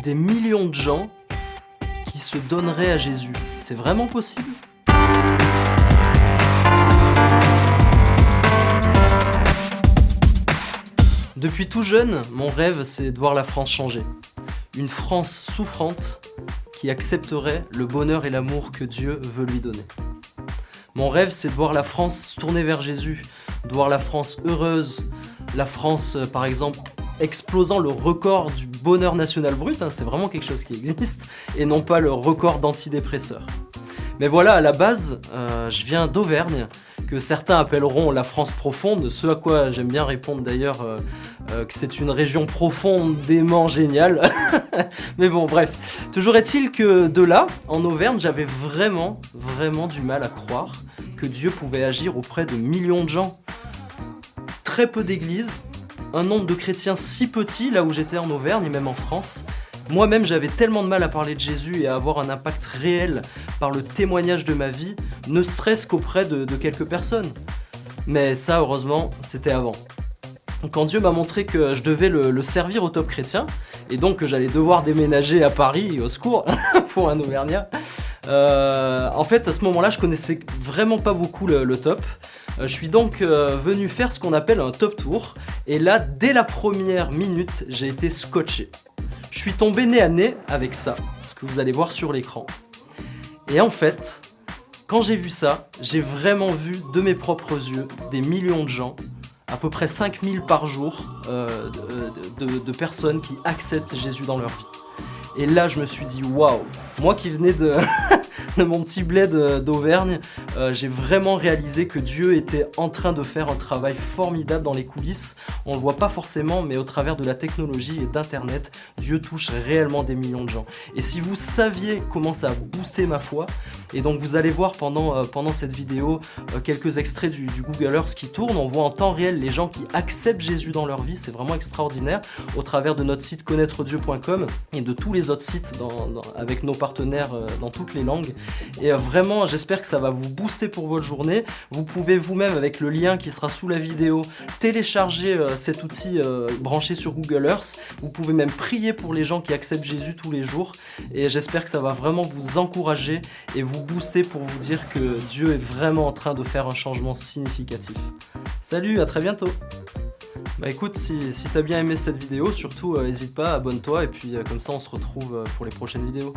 des millions de gens qui se donneraient à Jésus. C'est vraiment possible? Depuis tout jeune, mon rêve, c'est de voir la France changer. Une France souffrante qui accepterait le bonheur et l'amour que Dieu veut lui donner. Mon rêve, c'est de voir la France tourner vers Jésus, de voir la France heureuse, la France, euh, par exemple, explosant le record du bonheur national brut, hein, c'est vraiment quelque chose qui existe, et non pas le record d'antidépresseurs. Mais voilà, à la base, euh, je viens d'Auvergne, que certains appelleront la France profonde, ce à quoi j'aime bien répondre d'ailleurs euh, que c'est une région profondément géniale. Mais bon, bref. Toujours est-il que de là, en Auvergne, j'avais vraiment, vraiment du mal à croire que Dieu pouvait agir auprès de millions de gens. Très peu d'églises, un nombre de chrétiens si petit là où j'étais en Auvergne et même en France. Moi-même, j'avais tellement de mal à parler de Jésus et à avoir un impact réel par le témoignage de ma vie, ne serait-ce qu'auprès de, quelques personnes. Mais ça, heureusement, c'était avant. Quand Dieu m'a montré que je devais le, servir au top chrétien, et donc que j'allais devoir déménager à Paris, au secours, pour un Auvergnat, euh, en fait, à ce moment-là, je connaissais vraiment pas beaucoup le top. Euh, je suis donc euh, venu faire ce qu'on appelle un top tour. Et là, dès la première minute, j'ai été scotché. Je suis tombé nez à nez avec ça, ce que vous allez voir sur l'écran. Et en fait, quand j'ai vu ça, j'ai vraiment vu de mes propres yeux des millions de gens, à peu près 5000 par jour, euh, de, personnes qui acceptent Jésus dans leur vie. Et là, je me suis dit, waouh, moi qui venais de, mon petit bled euh, d'Auvergne, euh, j'ai vraiment réalisé que Dieu était en train de faire un travail formidable dans les coulisses. On le voit pas forcément, mais au travers de la technologie et d'Internet, Dieu touche réellement des millions de gens. Et si vous saviez comment ça a boosté ma foi, et donc vous allez voir pendant, euh, pendant cette vidéo quelques extraits du, Google Earth qui tournent, on voit en temps réel les gens qui acceptent Jésus dans leur vie, c'est vraiment extraordinaire, au travers de notre site connaître-dieu.com et de tous les autres sites avec nos partenaires dans toutes les langues. Et euh, vraiment, j'espère que ça va vous booster pour votre journée. Vous pouvez vous-même, avec le lien qui sera sous la vidéo, télécharger euh, cet outil euh, branché sur Google Earth. Vous pouvez même prier pour les gens qui acceptent Jésus tous les jours. Et j'espère que ça va vraiment vous encourager et vous booster pour vous dire que Dieu est vraiment en train de faire un changement significatif. Salut, à très bientôt bah écoute, si, si t'as bien aimé cette vidéo, surtout n'hésite pas, abonne-toi et puis comme ça on se retrouve pour les prochaines vidéos.